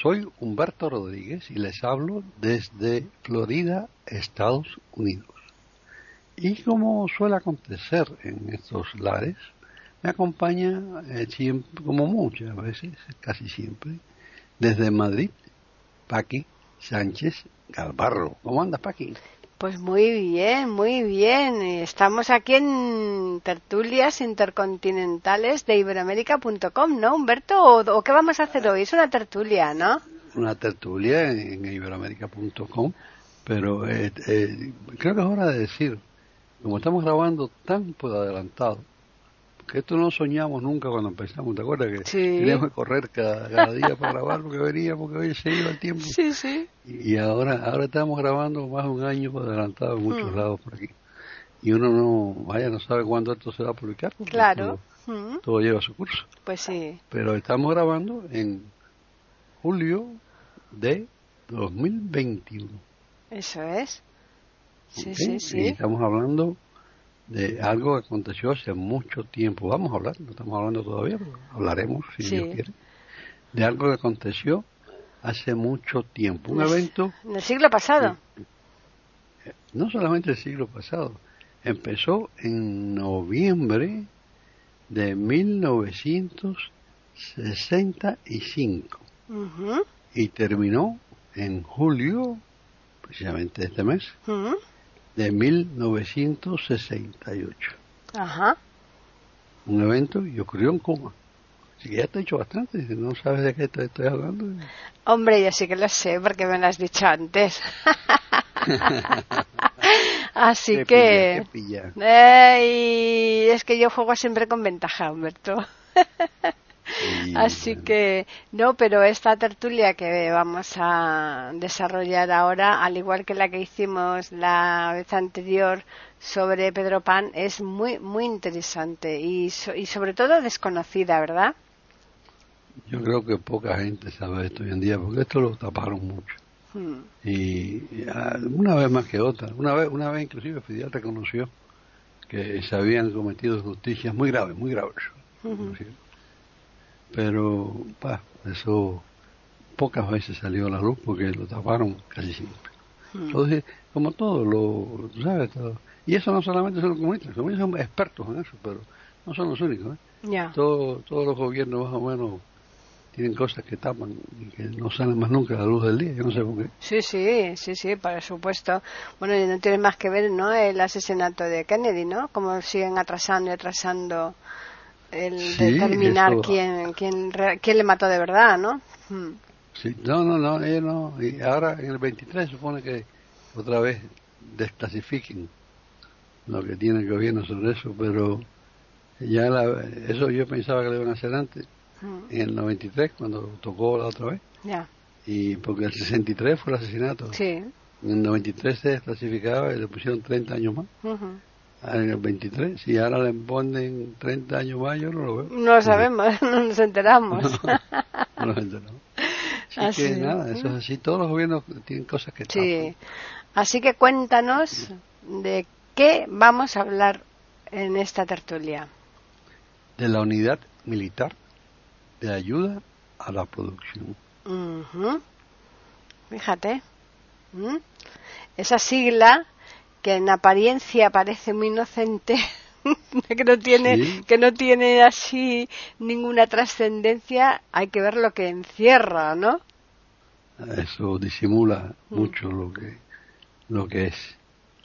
Soy Humberto Rodríguez y les hablo desde Florida, Estados Unidos. Y como suele acontecer en estos lares, me acompaña eh, como muchas veces, casi siempre, desde Madrid, Paqui Sánchez Galvarro. ¿Cómo andas, Paqui? Pues muy bien, muy bien. Estamos aquí en tertulias intercontinentales de iberoamérica.com, ¿no, Humberto? ¿O, qué vamos a hacer hoy? Es una tertulia, ¿no? Una tertulia en, iberoamérica.com, pero eh, eh, creo que es hora de decir, como estamos grabando tan por adelantado, esto no soñamos nunca cuando empezamos, ¿te acuerdas que teníamos que correr cada, día para grabar porque venía, porque hoy se iba el tiempo? Sí, sí. Y, ahora ahora estamos grabando más de un año adelantado en muchos mm. lados por aquí. Y uno no, vaya, no sabe cuándo esto se va a publicar. Claro. Mm. Todo, lleva su curso. Pues sí. Pero estamos grabando en julio de 2021. Eso es. Sí, sí, sí. Y estamos hablando de algo que aconteció hace mucho tiempo. Vamos a hablar, no estamos hablando todavía, pero hablaremos si Dios quiere. De algo que aconteció hace mucho tiempo. Un evento. En el siglo pasado. no solamente el siglo pasado. Empezó en noviembre de 1965 y terminó en julio, precisamente este mes, de 1968. Ajá. Un evento y ocurrió en Cuba. Así que ya te he dicho bastante, no sabes de qué te estoy hablando. Hombre, yo sí que lo sé porque me lo has dicho antes. Así que... es que yo juego siempre con ventaja, Humberto. Así que, no, pero esta tertulia que vamos a desarrollar ahora, al igual que la que hicimos la vez anterior sobre Pedro Pan, es muy, muy interesante y, y sobre todo desconocida, ¿verdad? Yo creo que poca gente sabe esto hoy en día, porque esto lo taparon mucho. Hmm. Y, una vez más que otra, una vez, una vez inclusive Fidel reconoció que se habían cometido injusticias muy graves, muy graves pero pa, eso pocas veces salió a la luz porque lo taparon casi siempre. Hmm. Entonces, como todo, lo, sabes, todo. Y eso no solamente son los comunistas, los comunistas son expertos en eso, pero no son los únicos. ¿eh? todos los gobiernos más o menos tienen cosas que tapan y que no salen más nunca a la luz del día, yo no sé por qué. Sí, sí, sí, sí, por supuesto. Bueno, y no tiene más que ver, ¿no? El asesinato de Kennedy, ¿no? Como siguen atrasando y atrasando el determinar quién, quién, quién le mató de verdad, ¿no? Hmm. Sí, no, no, no, ellos no. Y ahora en el 23 supone que otra vez desclasifiquen lo que tiene el gobierno sobre eso, pero ya la, eso yo pensaba que lo iban a hacer antes, hmm. en el 93, cuando tocó la otra vez. Ya. Y porque el 63 fue el asesinato. Sí. En el 93 se desclasificaba y le pusieron 30 años más en el 23. Si ahora le ponen 30 años más, yo no lo veo. No lo sabemos, no nos enteramos. no, nos enteramos. Así, que nada, eso es así. Todos los gobiernos tienen cosas que Sí. Así que cuéntanos de qué vamos a hablar en esta tertulia. De la unidad militar de ayuda a la producción. Fíjate. Esa sigla que en apariencia parece muy inocente, que no tiene, que no tiene así ninguna trascendencia, hay que ver lo que encierra, ¿no? Eso disimula mm. mucho lo que, lo que es,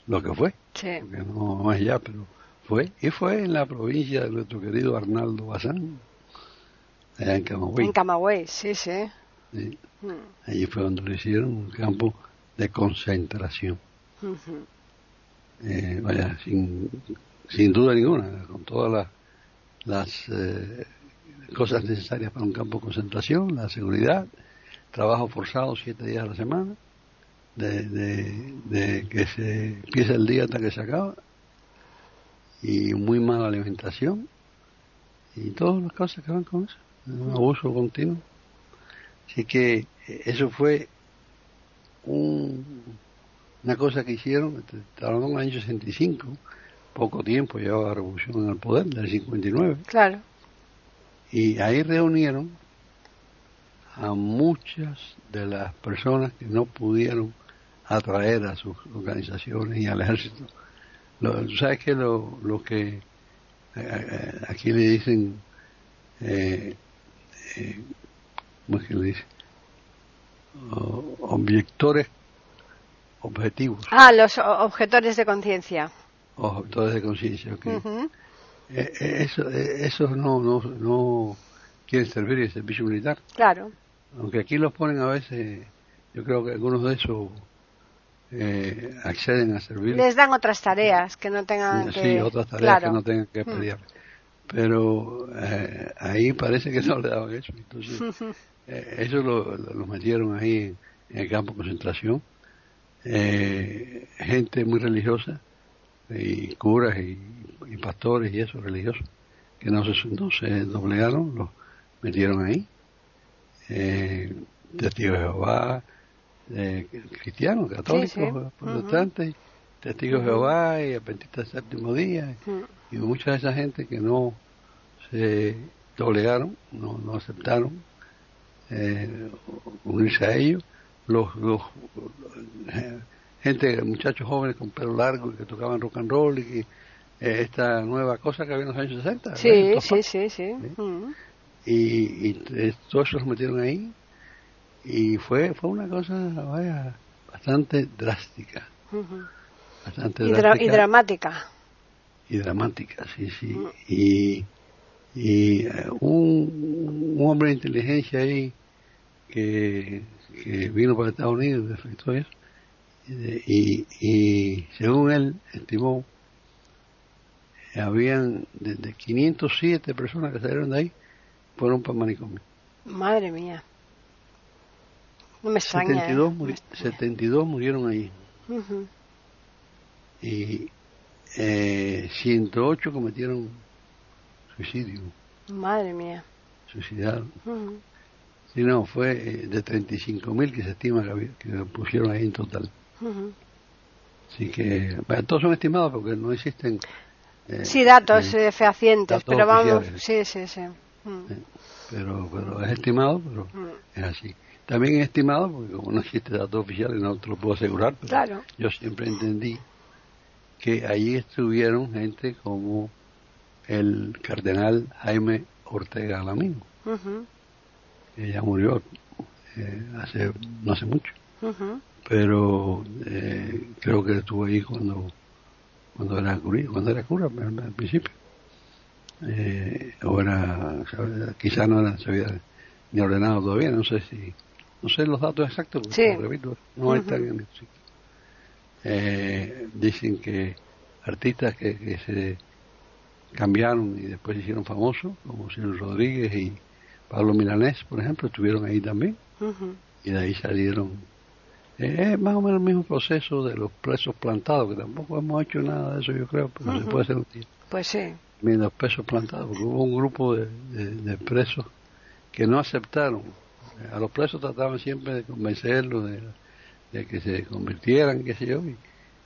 lo que fue. Sí. no, es ya, pero fue. Y fue en la provincia de nuestro querido Arnaldo Bazán, allá en Camagüey. En Camagüey, sí, sí. sí. Mm. Allí fue donde lo hicieron, un campo de concentración eh, vaya, sin, sin duda ninguna, con todas las, eh, cosas necesarias para un campo de concentración, la seguridad, trabajo forzado siete días a la semana, de, de, que se empieza el día hasta que se acaba y muy mala alimentación y todas las cosas que van con eso, un abuso continuo. Así que eh, eso fue un, una cosa que hicieron, hablando en el año 65, poco tiempo llevaba la revolución en el poder, del 59. Claro. Y ahí reunieron a muchas de las personas que no pudieron atraer a sus organizaciones y al ejército. Lo, ¿Sabes qué? Lo, lo que eh, eh, aquí le dicen, eh, eh, ¿cómo es que le dicen? objetores objetivos. Ah, los objetores de conciencia. Objetores de conciencia, ok. eso, eso no, no, no quieren servir el servicio militar. Claro. Aunque aquí los ponen a veces, yo creo que algunos de esos eh, acceden a servir. Les dan otras tareas que no tengan que... Sí, otras tareas que no tengan que pedir. Pero eh, ahí parece que no le daban eso. Entonces, eh, eso lo, lo, metieron ahí en, el campo de concentración. Eh, gente muy religiosa, y curas y, pastores y eso, religiosos, que no se, no se doblegaron, los metieron ahí. Eh, testigos de Jehová, eh, cristianos, católicos, protestantes, testigos de Jehová y adventistas del séptimo día, y mucha de esa gente que no se doblegaron, no, no aceptaron eh, unirse a ellos, los, los, gente, muchachos jóvenes con pelo largo que tocaban rock and roll y que eh, esta nueva cosa que había en los años 60. Sí, sí, sí, sí, y, y todos los metieron ahí y fue fue una cosa vaya bastante drástica. Bastante y, drástica y dramática. Y dramática sí sí. Y y eh, un, un, hombre de inteligencia ahí que, que vino para Estados Unidos efectuó eso y, y según él estimó habían desde 507 personas que salieron de ahí fueron para manicomio. Madre mía. No me extraña. 72, ¿eh? murieron ahí. Y eh, 108 cometieron suicidio. Madre mía. Suicidaron. No, fue eh, de 35.000 que se estima que, que, pusieron ahí en total. Así que, bueno, todos son estimados porque no existen. Eh, sí, datos eh, fehacientes, pero vamos. Sí, sí, sí. Mm. Pero, pero es estimado, pero mm. es así. También es estimado, porque como no existe datos oficiales, no te lo puedo asegurar, pero yo siempre entendí que allí estuvieron gente como el cardenal Jaime Ortega Alamino, que ya murió eh, hace no hace mucho, pero eh, creo que estuvo ahí cuando cuando era cura, cuando era cura al principio. Eh, ahora quizá no se había ni ordenado todavía, no sé si, no sé los datos exactos, porque repito, no están en el sitio. Eh, dicen que artistas que, que, se cambiaron y después se hicieron famosos, como Silvio Rodríguez y Pablo Milanés, por ejemplo, estuvieron ahí también, y de ahí salieron. Eh, es más o menos el mismo proceso de los presos plantados, que tampoco hemos hecho nada de eso, yo creo, pero se puede hacer un. Pues sí menos pesos plantados, porque hubo un grupo de, de, presos que no aceptaron. A los presos trataban siempre de convencerlos de, que se convirtieran, qué sé yo,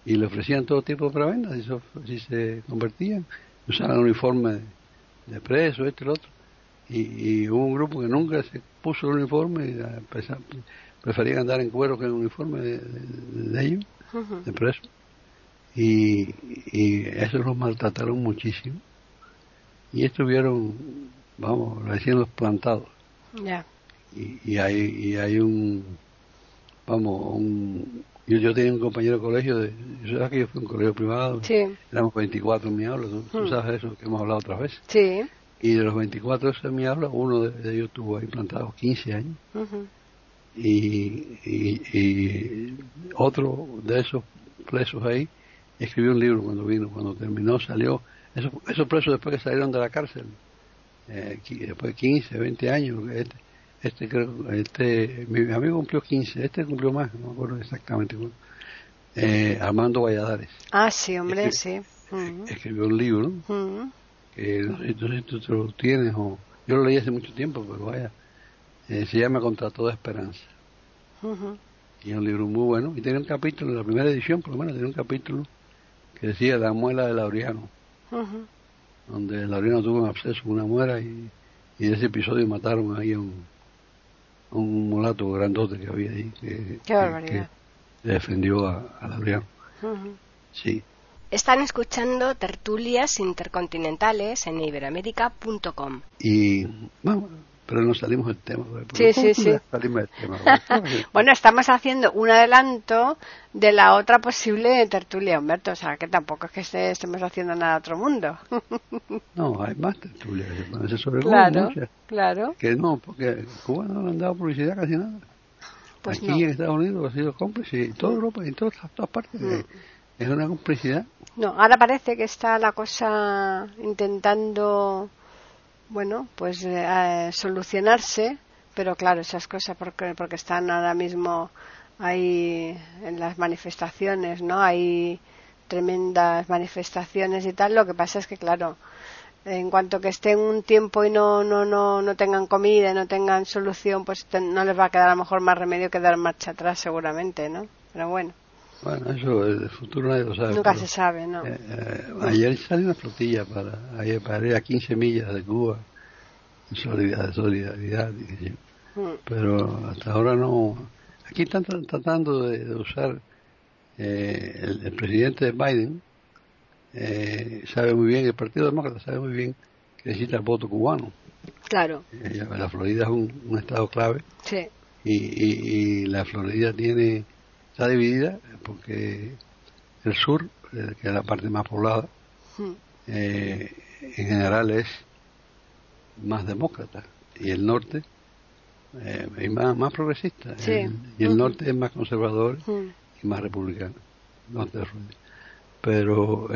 y, le ofrecían todo tipo de prebendas si, si se convertían, usaban uniforme de, preso, esto y lo otro. Y, hubo un grupo que nunca se puso el uniforme y preferían andar en cuero que en uniforme de, ellos, de preso. Y, y eso los maltrataron muchísimo y estuvieron, vamos, recién los plantados. Ya. Y, y, hay, y hay un, vamos, un, yo, yo tenía un compañero de colegio, de, sabes que yo fui un colegio privado, sí. éramos 24 en mi aula, ¿tú, hmm. sabes eso que hemos hablado otra vez. Sí. Y de los 24 en mi aula, uno de, ellos estuvo ahí plantado 15 años. y, y, y, otro de esos presos ahí escribió un libro cuando vino, cuando terminó, salió esos, esos presos después que salieron de la cárcel, eh, después de 15, 20 años, este, Este creo, este, mi amigo cumplió 15, este cumplió más, no me acuerdo exactamente. Eh, Armando Valladares. Ah, sí, hombre, sí. Escribió un libro, que no sé, si tú lo tienes o... Yo lo leí hace mucho tiempo, pero vaya, eh, se llama Contra toda esperanza. Y es un libro muy bueno. Y tiene un capítulo, en la primera edición por lo menos, tiene un capítulo que decía La muela de Laureano. Donde Laureano tuvo un absceso, una muela, y, y de ese episodio mataron ahí a un, un mulato grandote que había ahí. Que, Qué barbaridad. defendió a, a Laureano. Sí. Están escuchando tertulias intercontinentales en iberoamérica.com. Y bueno, pero no salimos del tema. Sí, sí, sí. bueno, estamos haciendo un adelanto de la otra posible tertulia, Humberto. O sea, que tampoco es que estemos haciendo nada a otro mundo. no, hay más tertulias sobre Claro, claro. Que no, porque Cuba no le han dado publicidad casi nada. Pues Aquí en Estados Unidos ha sido cómplice, en toda Europa, en todas, todas partes. Mm. Es una complicidad. No, ahora parece que está la cosa intentando bueno, pues eh, solucionarse, pero claro, esas cosas porque, porque están ahora mismo ahí en las manifestaciones, ¿no? Hay tremendas manifestaciones y tal. Lo que pasa es que, claro, en cuanto que estén un tiempo y no, no, no, no tengan comida y no tengan solución, pues no les va a quedar a lo mejor más remedio que dar marcha atrás, seguramente, ¿no? Pero bueno. Bueno, eso el futuro nadie lo sabe. Nunca se sabe, ¿no? Eh, eh, ayer salió una flotilla para, ayer, para ir a 15 millas de Cuba, en solidaridad, solidaridad mm. pero hasta ahora no. Aquí están tratando de, usar eh, el, presidente Biden, sabe muy bien, el Partido Demócrata sabe muy bien que necesita el voto cubano. Claro. la Florida es un, estado clave. Sí. Y, y, y la Florida tiene está dividida porque el sur, eh, que es la parte más poblada, eh, en general es más demócrata y el norte eh, es más, más progresista. Y el norte es más conservador y más republicano. Pero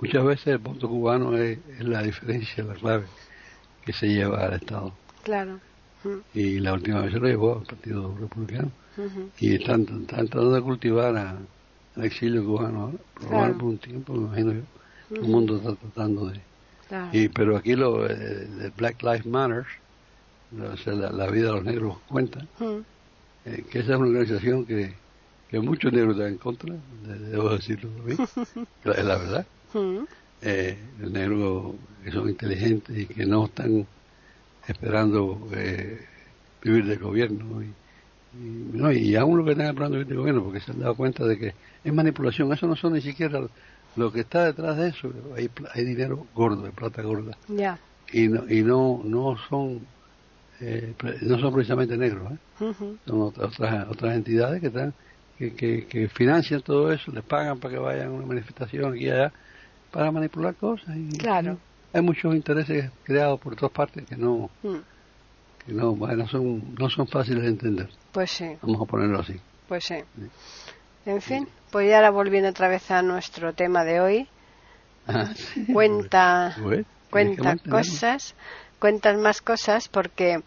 muchas veces el voto cubano es, la diferencia la clave que se lleva al estado. Claro y la última vez se lo llevó al partido republicano. Y están, tratando de cultivar al exilio cubano por un tiempo, me imagino yo. Todo el mundo está tratando de... Y, pero aquí lo eh, Black Lives Matter, la, vida de los negros cuenta, eh, que esa es una organización que, que muchos negros están en contra, debo decirlo es la verdad. Eh, los negros que son inteligentes y que no están esperando vivir del gobierno y, y, no, y aún lo que están hablando el gobierno, porque se han dado cuenta de que es manipulación, eso no son ni siquiera lo que está detrás de eso, hay, hay dinero gordo, de plata gorda. Ya. Y no, y no, no son eh, no son precisamente negros, ¿eh? son otras, otras entidades que están que, que, financian todo eso, les pagan para que vayan a una manifestación aquí y allá para manipular cosas. Y, claro. Hay muchos intereses creados por todas partes que no, mm que no, son, no son fáciles de entender. Pues sí. Vamos a ponerlo así. Pues sí. En fin, pues ya ahora volviendo otra vez a nuestro tema de hoy. Ah, cuenta cuenta cosas, cuentas más cosas porque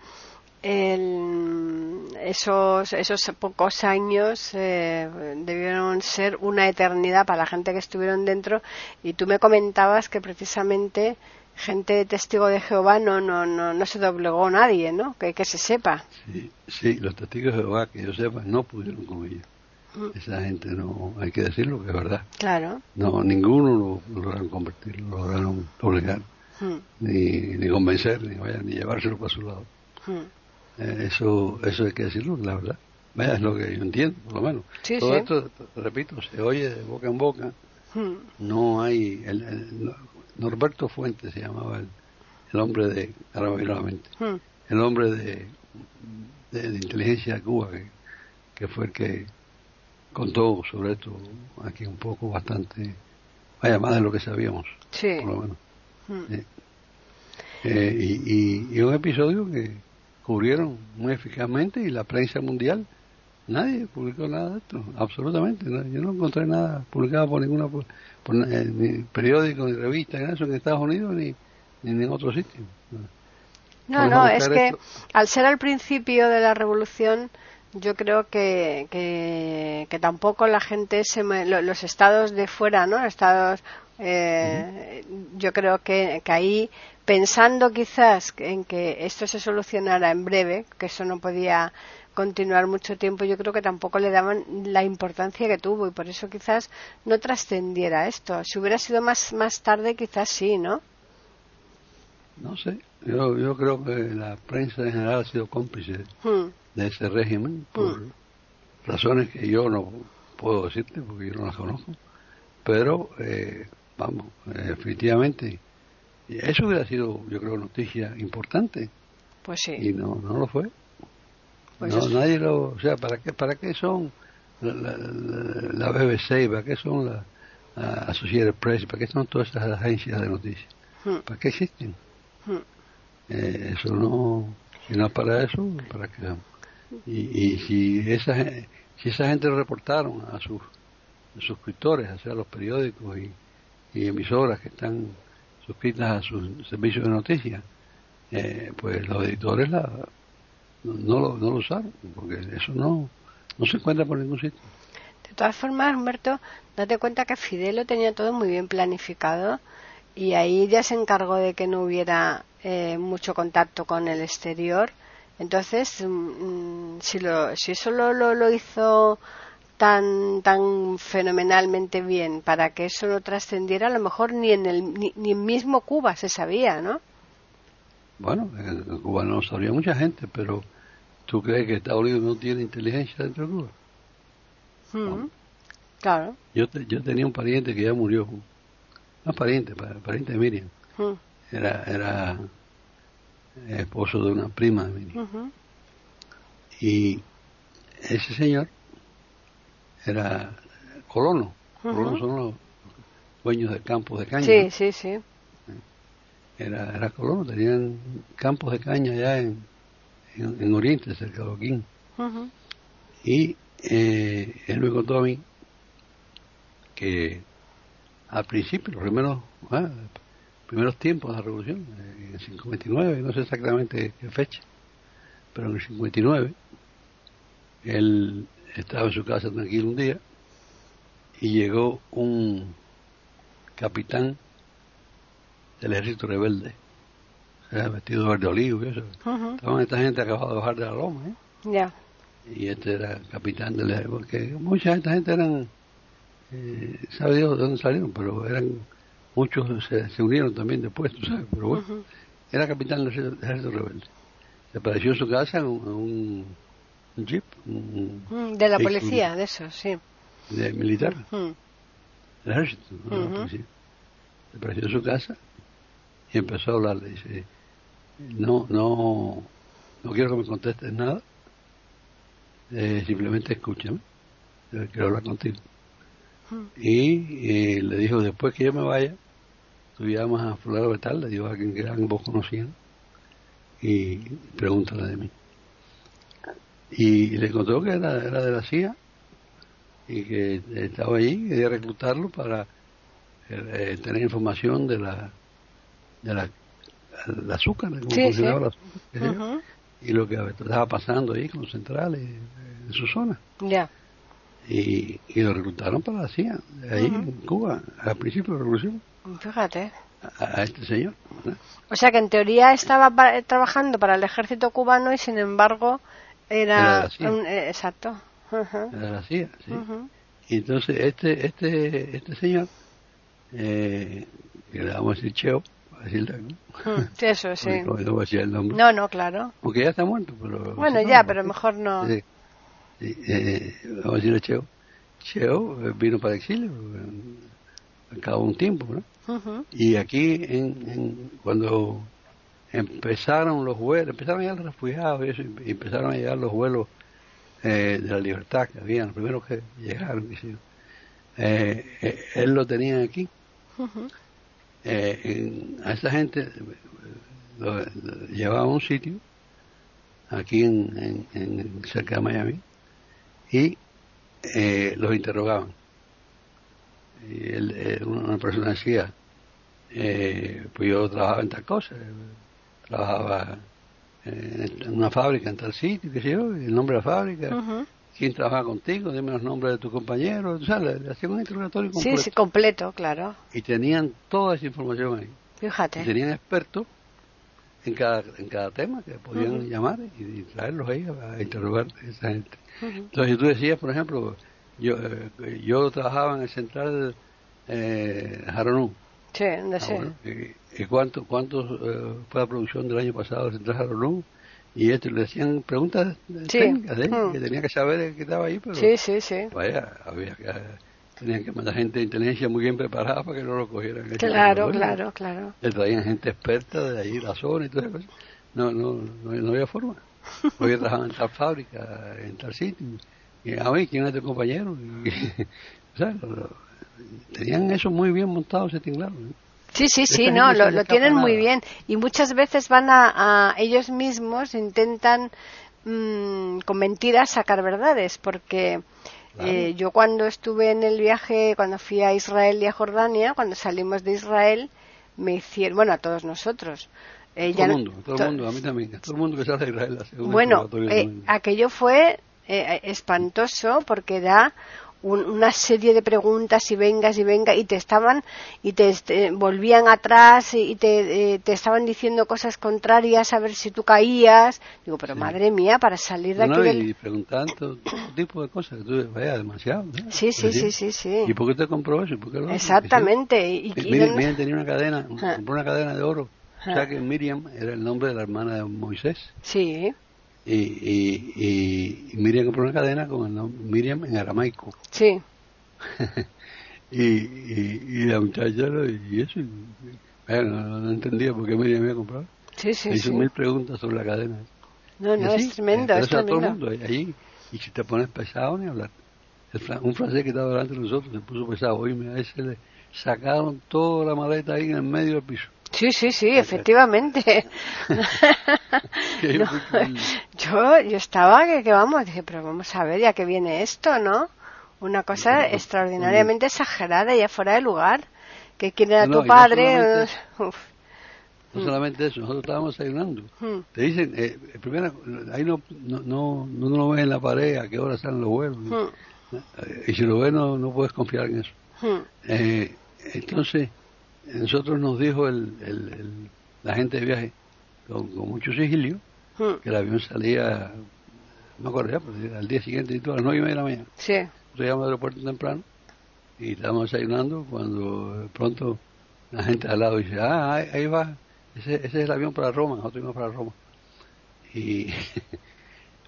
el, esos, esos pocos años eh, debieron ser una eternidad para la gente que estuvieron dentro y tú me comentabas que precisamente gente testigo de Jehová no, no, no, no se doblegó nadie, ¿no? Que, que se sepa. Sí, sí, los testigos de Jehová, que yo sepa, no pudieron con ellos. Mm. Esa gente no, hay que decirlo que es verdad. Claro. No, ninguno lo lograron convertir, lo lograron doblegar, mm. ni, ni convencer, ni, vaya, ni llevárselo para su lado. Mm. Eh, eso, eso hay que decirlo, la verdad. Es lo que yo entiendo, por lo menos. Todo esto, repito, se oye de boca en boca. No hay, el, Norberto Fuentes se llamaba el, hombre de, hmm. el hombre de, de, inteligencia de Cuba, que, fue el que contó sobre esto aquí un poco bastante, vaya más de lo que sabíamos, por lo menos. Hmm. Eh, y, y, un episodio que cubrieron muy eficazmente y la prensa mundial nadie publicó nada de esto, absolutamente. Yo no encontré nada publicado por ninguna ni periódico, ni revista, ni eso en Estados Unidos, ni, ni en otro sitio. No, no, es que al ser al principio de la revolución, yo creo que, que, tampoco la gente, se los estados de fuera, ¿no? Estados, eh, yo creo que, que ahí, pensando quizás en que esto se solucionara en breve, que eso no podía continuar mucho tiempo, yo creo que tampoco le daban la importancia que tuvo y por eso quizás no trascendiera esto. Si hubiera sido más, más tarde, quizás sí, ¿no? No sé, yo, yo creo que la prensa en general ha sido cómplice hmm. de ese régimen por hmm. razones que yo no puedo decirte porque yo no las conozco, pero eh, vamos, efectivamente, eso hubiera sido, yo creo, noticia importante. Pues sí. Y no, no lo fue. Pues no, nadie lo, o sea, ¿para qué, para qué son la, BBC, para qué son la, Associated Press, para qué son todas estas agencias de noticias? Hmm. ¿Para qué existen? Hmm. Eh, eso no, si no es para eso, ¿para qué? Y, y si esa si esa gente lo reportaron a sus suscriptores, o sea, a los periódicos y, emisoras que están suscritas a sus servicios de noticias, eh, pues los editores la, no, lo, no lo usaron, porque eso no, se encuentra por ningún sitio. De todas formas, Humberto, date cuenta que Fidel lo tenía todo muy bien planificado y ahí ya se encargó de que no hubiera eh, mucho contacto con el exterior. Entonces, mm, si, lo, si eso lo, lo, hizo tan, tan fenomenalmente bien para que eso no trascendiera, a lo mejor ni en el ni, ni mismo Cuba se sabía, ¿no? Bueno, en Cuba no sabía mucha gente, pero ¿tú crees que Estados Unidos no tiene inteligencia dentro de Cuba? Mm, claro. Yo, yo tenía un pariente que ya murió, no pariente, pariente de Miriam. Mm. Era, era esposo de una prima de Miriam. Y ese señor era colono. Colonos son los dueños de campos de caña. Sí, sí, sí era, era colono, tenían campos de caña allá en, en, Oriente, cerca de Joaquín. Y eh, él me contó a mí que al principio, los primeros, ah, primeros tiempos de la revolución, en el 59, no sé exactamente qué fecha, pero en el 59, él estaba en su casa tranquilo un día y llegó un capitán del ejército rebelde, vestido de verde olivo y eso. Estaban esta gente acababa de bajar de la loma, ¿eh? Ya. Y este era capitán del ejército, porque mucha de esta gente eran, eh, sabe Dios de dónde salieron, pero eran, muchos se, unieron también después, tú sabes, pero bueno, era capitán del ejército rebelde. Se apareció en su casa en un, jeep. de la policía, de eso, sí. De militar. Del ejército, Se apareció en su casa y empezó a hablar. Le dice, no, no, no quiero que me contestes nada, eh, simplemente escúchame, quiero hablar contigo. Hmm. Y le dijo, después que yo me vaya, tú llamas a fulano tal, le digo a quien que ambos conocían, y pregúntale de mí. Y le contó que era, era de la CIA y que estaba allí, quería reclutarlo para eh, tener información de la de la, el azúcar, y lo que estaba pasando ahí con los centrales en su zona. Ya. Y, y, lo reclutaron para la CIA, ahí en Cuba, al principio de la revolución. Fíjate. A, este señor. O sea que en teoría estaba trabajando para el ejército cubano y sin embargo era, un, eh, exacto. Era la CIA, sí. Y entonces este este este señor, eh, que le vamos a decir Cheo, Hmm, sí, eso, sí. No, no, claro. Porque ya está muerto, pero... Bueno, ya, pero mejor no... Sí. Eh, vamos a decirle Cheo. Cheo eh, vino para el exilio, al cabo de un tiempo, ¿no? Y aquí, en, cuando empezaron los vuelos, empezaron a llegar los refugiados y, eso, y empezaron a llegar los vuelos eh, de la libertad que habían, los primeros que llegaron, eh, eh, él lo tenía aquí. Eh, a esa gente lo, llevaba a un sitio aquí en, en, cerca de Miami y eh, los interrogaban. Y él, eh, una persona decía eh, pues yo trabajaba en tal cosa trabajaba en una fábrica en tal sitio, qué sé yo, el nombre de la fábrica, quién trabaja contigo, dime los nombres de tus compañeros, o sea, le, hacían un interrogatorio completo. Sí, sí, completo, claro. Y tenían toda esa información ahí. Fíjate. tenían expertos en cada, en cada tema que podían llamar y, traerlos ahí a, interrogar a esa gente. Entonces, tú decías, por ejemplo, yo, eh, yo trabajaba en el central eh, Jaronú. Sí, no sé. Ah, ¿Y, cuánto, cuánto eh, fue la producción del año pasado del central Jaronú? Y esto, le hacían preguntas técnicas, ¿eh? que tenía que saber que estaba ahí, pero sí, sí, sí. vaya, había que tenían que mandar gente de inteligencia muy bien preparada para que no lo cogieran. Claro, claro, claro. Le traían gente experta de ahí, la zona y todo eso. No, no, no, había forma. Hoy trabajaban en tal fábrica, en tal sitio. Y a ver, ¿quién es tu compañero? o sea, tenían eso muy bien montado ese tinglado. Sí, sí, sí, no, lo, lo tienen muy bien. Y muchas veces van a, a ellos mismos, intentan mmm, con mentiras sacar verdades, porque eh, yo cuando estuve en el viaje, cuando fui a Israel y a Jordania, cuando salimos de Israel, me hicieron, bueno, a todos nosotros. Eh, todo el mundo, todo el mundo, a mí también, todo el mundo que sale de Israel. Bueno, eh, aquello fue eh, espantoso porque da una serie de preguntas y vengas y venga y te estaban y te, este, volvían atrás y te, eh, te, estaban diciendo cosas contrarias a ver si tú caías. Digo pero madre mía para salir de aquí y preguntando todo tipo de cosas que tú vaya demasiado sí sí sí sí. sí y por qué te compró eso ¿Por qué exactamente y, y, tenía una cadena compró una cadena de oro. O sea que Miriam era el nombre de la hermana de Moisés. Sí y, y, y, Miriam compró una cadena con el nombre Miriam en aramaico. Sí. y, y, la muchacha y eso, bueno, no, entendía por qué Miriam había comprado. Sí, sí, hizo mil preguntas sobre la cadena. No, no, es tremendo, es tremendo. todo el mundo ahí, y si te pones pesado ni hablar. un francés que estaba delante de nosotros se puso pesado, oye, a ese le sacaron toda la maleta ahí en el medio del piso. Sí, sí, sí, efectivamente. yo, yo estaba que, que, vamos, dije, pero vamos a ver, ya que viene esto, ¿no? Una cosa extraordinariamente exagerada y fuera de lugar. Que quiere a tu padre. No solamente, eso, nosotros estábamos desayunando. Hmm. Te dicen, eh, primero, ahí no, no, no, no lo ves en la pared a qué hora salen los vuelos. Hmm. Eh, y si lo ves, no, no puedes confiar en eso. Hmm. Eh, entonces, nosotros nos dijo el, el, la gente de viaje con, mucho sigilio. Que el avión salía, no ya, pero al día siguiente, a las nueve y media de la mañana. Sí. Llegamos al aeropuerto temprano y estábamos desayunando cuando pronto la gente al lado dice, ah, ahí, va, ese, ese, es el avión para Roma, nosotros íbamos para Roma. Y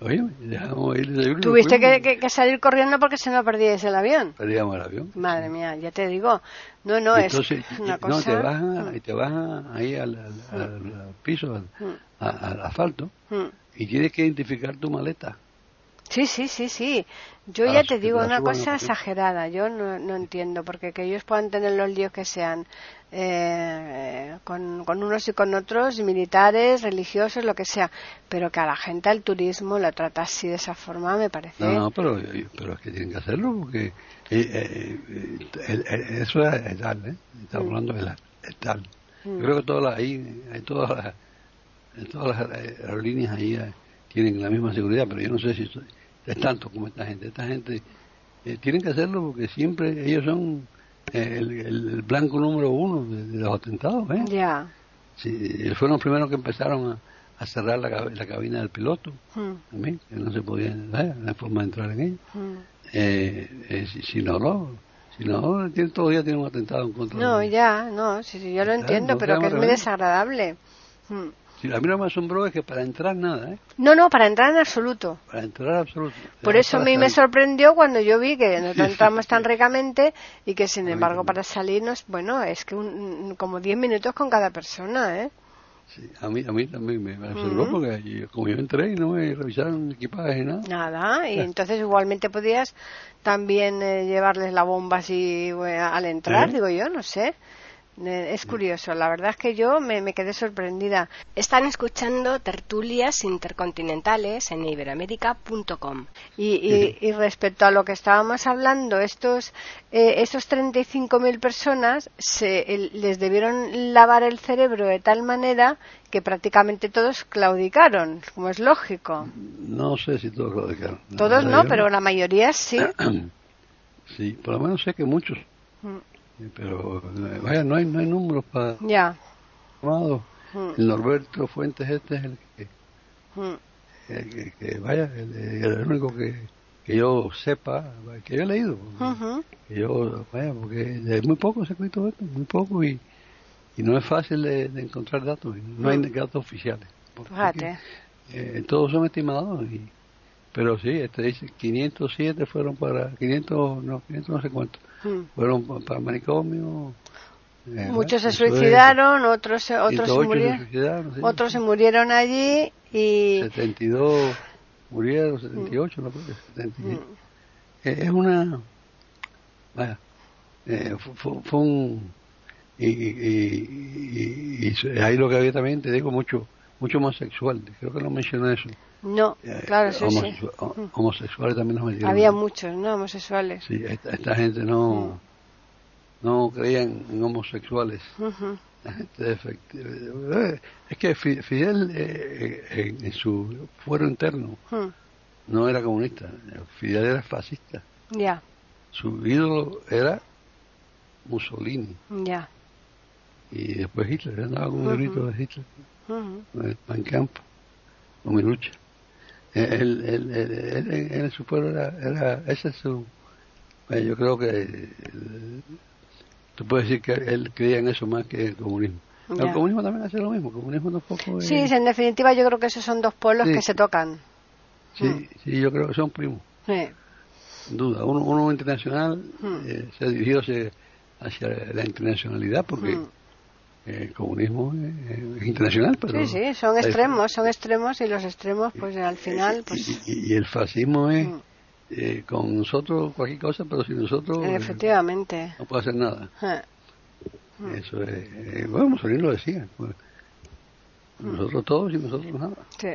Oye, dejamos ir ¿Tuviste que, que, salir corriendo porque se nos perdía el avión? Perdíamos el avión. Madre mía, ya te digo. No, no, es una cosa... No, te bajan, mm. te bajan ahí al, al, piso, al, mm. al asfalto, mm. y tienes que identificar tu maleta. Sí, sí, sí, sí. Yo ya te digo una cosa exagerada. Yo no, no entiendo, porque que ellos puedan tener los líos que sean eh, con, con, unos y con otros, militares, religiosos, lo que sea, pero que a la gente al turismo la trata así de esa forma me parece. No, no, pero, pero es que tienen que hacerlo, porque eh, eh, eso es, tal, ¿eh? Estamos hablando de tal. Yo mm. creo que todas las, ahí, hay todas las, todas las aerolíneas ahí tienen la misma seguridad, pero yo no sé si es tanto como esta gente. Esta gente eh, tienen que hacerlo porque siempre ellos son eh, el, el, blanco número uno de, los atentados. ¿eh? Ya. Sí, fueron los primeros que empezaron a, cerrar la, la, cabina del piloto, hmm. también, que no se podía, no hay forma de entrar en ella. Hmm. Eh, eh, si, no, no, si no, tiene, todavía tiene un atentado en contra No, ya, no, sí, yo lo entiendo, pero que es muy desagradable. Hmm a mí lo que me asombró es que para entrar nada, ¿eh? No, no, para entrar en absoluto. Para entrar en absoluto. Por eso a mí me sorprendió cuando yo vi que no entramos tan ricamente y que sin embargo para salirnos, bueno, es que un, como 10 minutos con cada persona, ¿eh? Sí, a mí, a mí también me, asombró porque como yo entré y no me revisaron equipaje nada. Nada, y entonces igualmente podías también eh, llevarles la bomba así al entrar, ¿Eh? digo yo, no sé. Eh, Es curioso, la verdad es que yo me, me quedé sorprendida. Están escuchando tertulias intercontinentales en iberamérica.com. Y, y, y respecto a lo que estábamos hablando, estos, eh, estos 35.000 personas se, les debieron lavar el cerebro de tal manera que prácticamente todos claudicaron, como es lógico. No sé si todos lo dejaron. Todos no, pero la mayoría sí. Sí, por lo menos sé que muchos. Pero, vaya, no hay, no hay números para Ya. Amado. Mm, El Norberto Fuentes este es el que, mm, el que, que, vaya, el, el único que, que yo sepa, que yo he leído. Que yo, vaya, porque de muy poco se ha escrito esto, muy poco y, y no es fácil de, de encontrar datos, no hay Mm. datos oficiales. Fíjate. eh, todos son estimados, y, pero sí, este dice 507 fueron para, 500, no, 500 no sé cuántos, Mm. fueron pa- para manicomio. eh, Muchos se suicidaron, otros se, otros se 108 se murieron, suicidaron, sí. otros se murieron allí y 72 murieron, 78, no creo que 77. Mm. Eh, Es una. Vaya, eh, fu- fu- fue, un. Y, y, y- y- y ahí lo que había también, te digo, mucho mucho homosexual. Creo que no mencioné eso. no, Eh, claro, sí, sí. ho- Homosexuales también nos metieron. Había muchos, ¿no? Homosexuales. Sí, esta, esta gente no. No creían en homosexuales. Ujú. La gente eh, Es que Fi- Fidel, eh, eh, en, en su fuero interno, Mm. no era comunista. Fidel era fascista. Ya, Su ídolo era Mussolini ya. y después Hitler. Andaba con un Ujú. grito de Hitler, Ujú. en Mein Kampf, con mi lucha. Él, él, él, él- en, su pueblo era, era, ese es su, eh, yo creo que tú puedes decir que él creía en eso más que en el comunismo. El comunismo también hace lo mismo, el comunismo tampoco es- Sí, en definitiva yo creo que esos son dos Sí. que se tocan. sí, sí, yo creo que son primos, Sí. sin duda. Uno, uno internacional Mm. eh, se ha dirigido hacia, hacia la internacionalidad porque Mm. El comunismo es internacional, pero... Sí, sí, son extremos, son extremos y los extremos, pues al final, y- pues y, y el fascismo es Mm. eh, con nosotros cualquier cosa, pero sin nosotros eh, efectivamente. no puede hacer nada. Ah, Mm. Eso es. eh, bueno, Mussolini lo decía. pues, nosotros todos y nosotros nada. Sí,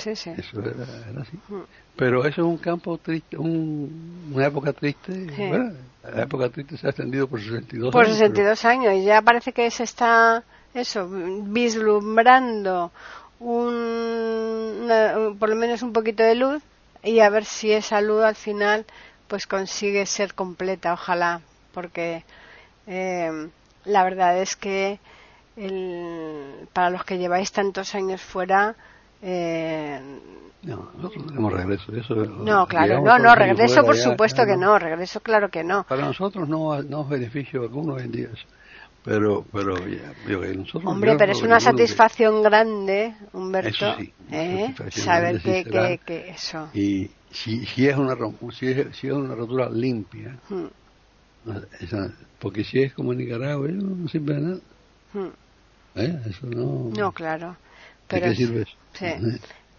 sí, sí. Eso era, era así. Mm. Pero eso es un campo triste, un- una época triste. Sí. bueno, la época triste se ha extendido por 62 Por años. 62 años y ya parece que se está, eso, vislumbrando un, una- por lo menos un poquito de luz y a ver si esa luz al final pues consigue ser completa, ojalá, porque eh, la verdad es que el- para los que lleváis tantos años fuera, eh, No, nosotros tenemos regreso. Eso, no, claro, no, no, regreso por supuesto que no, regreso claro que no. Para nosotros no, no es beneficio alguno hoy en día. Pero, pero ya, nosotros. Hombre, pero es una recuerdo que- satisfacción grande, Humberto, Eso sí, ¿eh? satisfacción saber grande, que, que, que eso. Y si, si es una si es, si es una rotura limpia, Mm, no, esa- porque si es como en Nicaragua, no sirve de nada. mm. ¿eh? Eso no. No, claro. ¿De Pero, qué sirve eso? Sí.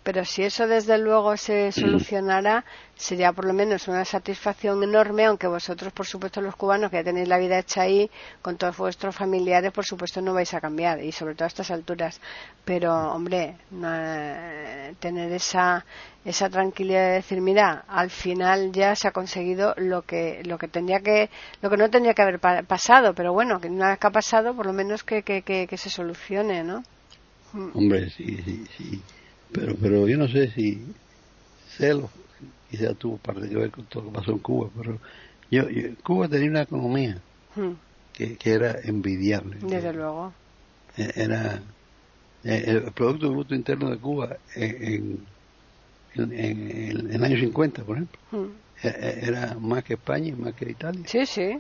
Pero si eso desde luego se solucionara, sería por lo menos una satisfacción enorme, aunque vosotros, por supuesto, los cubanos que ya tenéis la vida hecha ahí, con todos vuestros familiares, por supuesto, no vais a cambiar, y sobre todo a estas alturas. Pero, hombre, no, tener esa, esa tranquilidad de decir, mira, al final ya se ha conseguido lo que, lo que tendría que, lo que no tendría que haber pa- pasado, pero bueno, que una vez que ha pasado, por lo menos que, que, que, que se solucione, ¿no? Hombre, sí, sí, sí. Pero, pero yo no sé si celos, quizás tuvo parte que ver con todo lo que pasó en Cuba, pero yo, yo- Cuba tenía una economía Mm, que, que era envidiable. Desde luego. Eh, Era eh, el Producto Bruto Interno de Cuba en, en, en- en- en el año 50, por ejemplo, Mm. eh, era más que España y más que Italia. Sí, sí,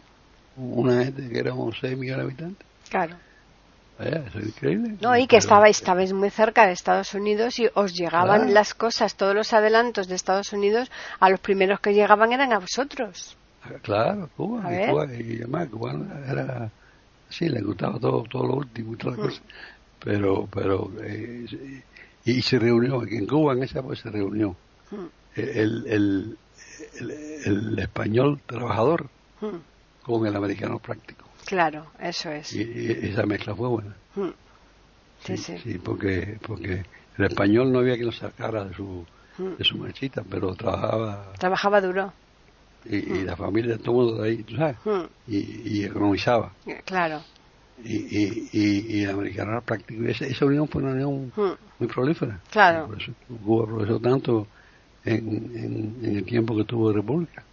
Una gente que éramos 6 millones de habitantes. claro. Es increíble. No, y que Pero- estabais, estabais muy cerca de Estados Unidos y os llegaban Claro. las cosas, todos los adelantos de Estados Unidos, a los primeros que llegaban eran a vosotros. Claro, Cuba, A y. Cuba, y además Cuba era, sí, le gustaba todo, todo lo último y todas las Mm. cosas, pero, pero, eh, y, y se reunió, en Cuba en esa época se reunió Mm, el, el, el, el español trabajador mm. con el americano práctico. Claro, eso es. Y, esa mezcla fue buena. Mm. Sí, sí, sí. porque, porque el español no había quien lo sacara de su, mm. de su marchita, pero trabajaba. Trabajaba duro. Y, y la familia, todo el mundo de ahí, tú sabes. Y, y economizaba. Claro y, y, y, y americana era práctico. Esa, esa, unión fue una unión muy prolífera. Claro. Por eso Cuba progresó tanto en, en, el tiempo que tuvo de república.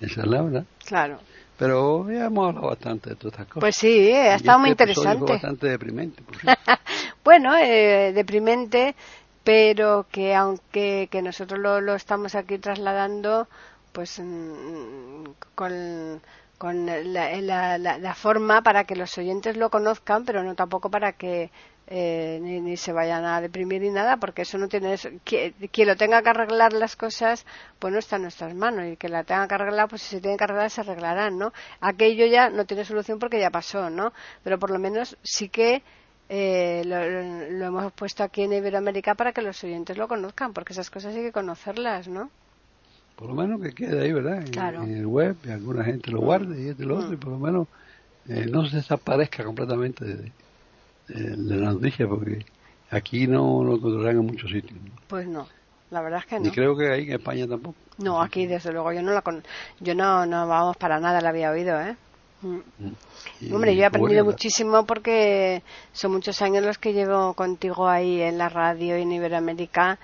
Esa es la verdad. Claro. Pero ya hemos hablado bastante de todas estas cosas. Pues sí, ha estado muy este interesante. Fue bastante deprimente. bueno, eh, deprimente, pero que aunque que nosotros lo, lo estamos aquí trasladando, pues mm, con con la, la, forma para que los oyentes lo conozcan, pero no tampoco para que eh, ni, se vayan a deprimir ni nada, porque eso no tiene. Quien, lo tenga que arreglar las cosas, pues no está en nuestras manos. Y que la tenga que arreglar, pues si se tiene que arreglar, se arreglarán, ¿no? Aquello ya no tiene solución porque ya pasó, ¿no? Pero por lo menos sí que. Eh, lo, lo hemos puesto aquí en Iberoamérica para que los oyentes lo conozcan, porque esas cosas hay que conocerlas, ¿no? por lo menos que quede ahí, ¿verdad? En, el web, y alguna gente lo guarde y este lo otro, y por lo menos eh, no se desaparezca completamente de, la noticia, porque aquí no lo encontrarán en muchos sitios. Pues no, la verdad es que no. Y creo que ahí en España tampoco. No, aquí desde luego yo no la yo no, no vamos para nada, la había oído, ¿eh? Mm. Hombre, yo he aprendido muchísimo porque son muchos años los que llevo contigo ahí en la radio en Iberoamérica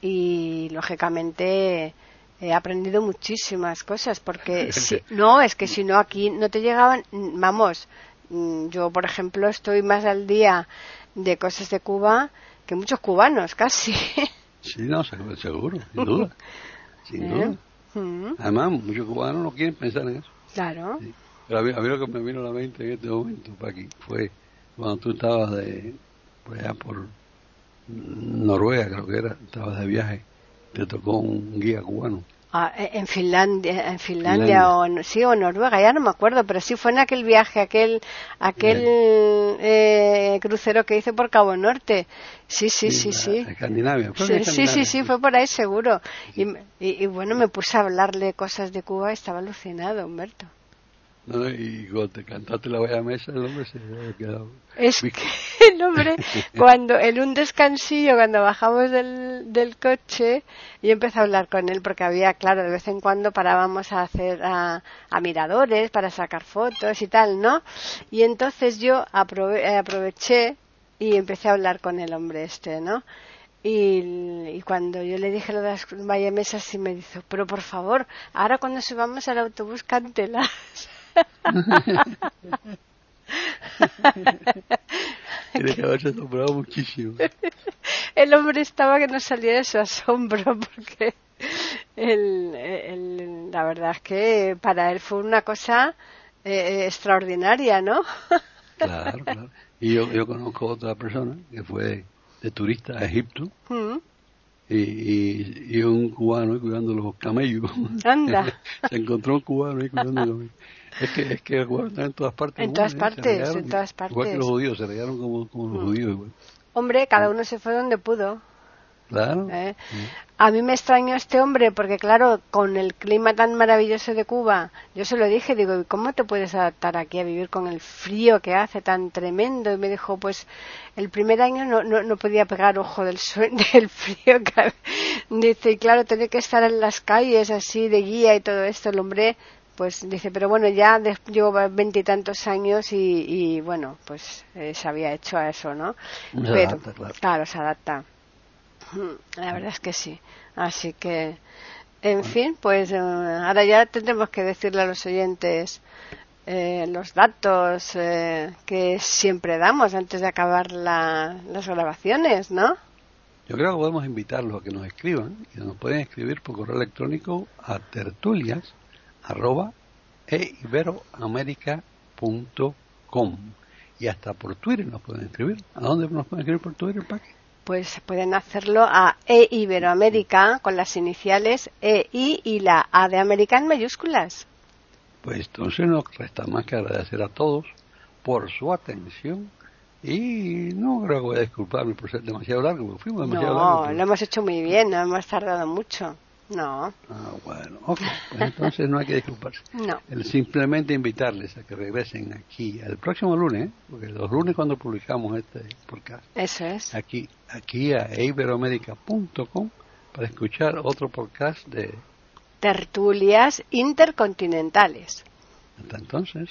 y lógicamente he aprendido muchísimas cosas porque si, no es que si no aquí no te llegaban vamos mm, yo por ejemplo estoy más al día de cosas de Cuba que muchos cubanos casi sí no seguro sin duda sin duda ¿Eh? mm. además muchos cubanos no quieren pensar en eso claro pero a mí, lo que me vino a la mente en este momento aquí fue cuando tú estabas de por allá por Noruega creo que era estabas de viaje te tocó un guía cubano. Ah, e, en Finlandia, en Finlandia, o sí o Noruega, ya no me acuerdo, pero sí fue en aquel viaje, aquel aquel eh, crucero que hice por Cabo Norte. Sí, sí, sí, sí. Escandinavia. Sí, sí, sí, sí, fue por ahí seguro. Y, y, y, bueno, me puse a hablarle cosas de Cuba, estaba alucinado, Humberto. No, y cuando te cantaste la a mesa, el hombre se había quedado. Es que el hombre, cuando en un descansillo, cuando bajamos del, del coche, yo empecé a hablar con él porque había, claro, de vez en cuando parábamos a hacer a, miradores para sacar fotos y tal, ¿no? Y entonces yo aproveché y empecé a hablar con el hombre este, ¿no? Y, y, cuando yo le dije lo de las mesas y me dijo, pero por favor, ahora cuando subamos al autobús, cántelas. Tiene que haberse asombrado muchísimo. El hombre estaba que no salía de su asombro porque el, la verdad es que para él fue una cosa eh, extraordinaria, ¿no? Claro, claro. Y yo, yo conozco otra persona que fue de turista a Egipto. Mm. Y, y, un cubano cuidando los camellos. Anda. Se encontró un cubano ahí cuidando los camellos. Es que, es que está en todas partes. En todas partes, en todas partes. Igual que los judíos, se regaron como, como los mm. judíos. Igual. Hombre, cada uno se fue donde pudo. Claro. ¿Eh? A mí me extrañó este hombre porque, claro, con el clima tan maravilloso de Cuba, yo se lo dije, digo, ¿cómo te puedes adaptar aquí a vivir con el frío que hace tan tremendo? Y me dijo, pues el primer año no, no, no podía pegar ojo del, del frío que Dice, y claro, tenía que estar en las calles así de guía y todo esto. El hombre pues dice, pero bueno, ya llevo veintitantos años y, bueno, pues eh, se había hecho a eso, ¿no? pero, claro. se adapta. La verdad es que sí. Así que, en fin, pues eh, ahora ya tendremos que decirle a los oyentes eh, los datos que siempre damos antes de acabar las grabaciones, ¿no? Yo creo que podemos invitarlos a que nos escriban y nos pueden escribir por correo electrónico a tertulias arroba eiberoamerica.com y hasta por Twitter nos pueden escribir. ¿A dónde nos pueden escribir por Twitter, Paqui? Pues pueden hacerlo a eiberoamerica con las iniciales EI y la A de América en mayúsculas. Pues entonces nos resta más que agradecer a todos por su atención y no creo que voy a disculparme por ser demasiado largo, fuimos demasiado no, lo hemos hecho muy bien, no hemos tardado mucho. No. Ah, bueno, ok. Pues entonces no hay que disculparse. No. El simplemente invitarles a que regresen aquí el próximo lunes, ¿eh? porque los lunes cuando publicamos este podcast, Eso es. aquí, aquí a iberoamérica.com para escuchar otro podcast de... Tertulias intercontinentales. Hasta entonces.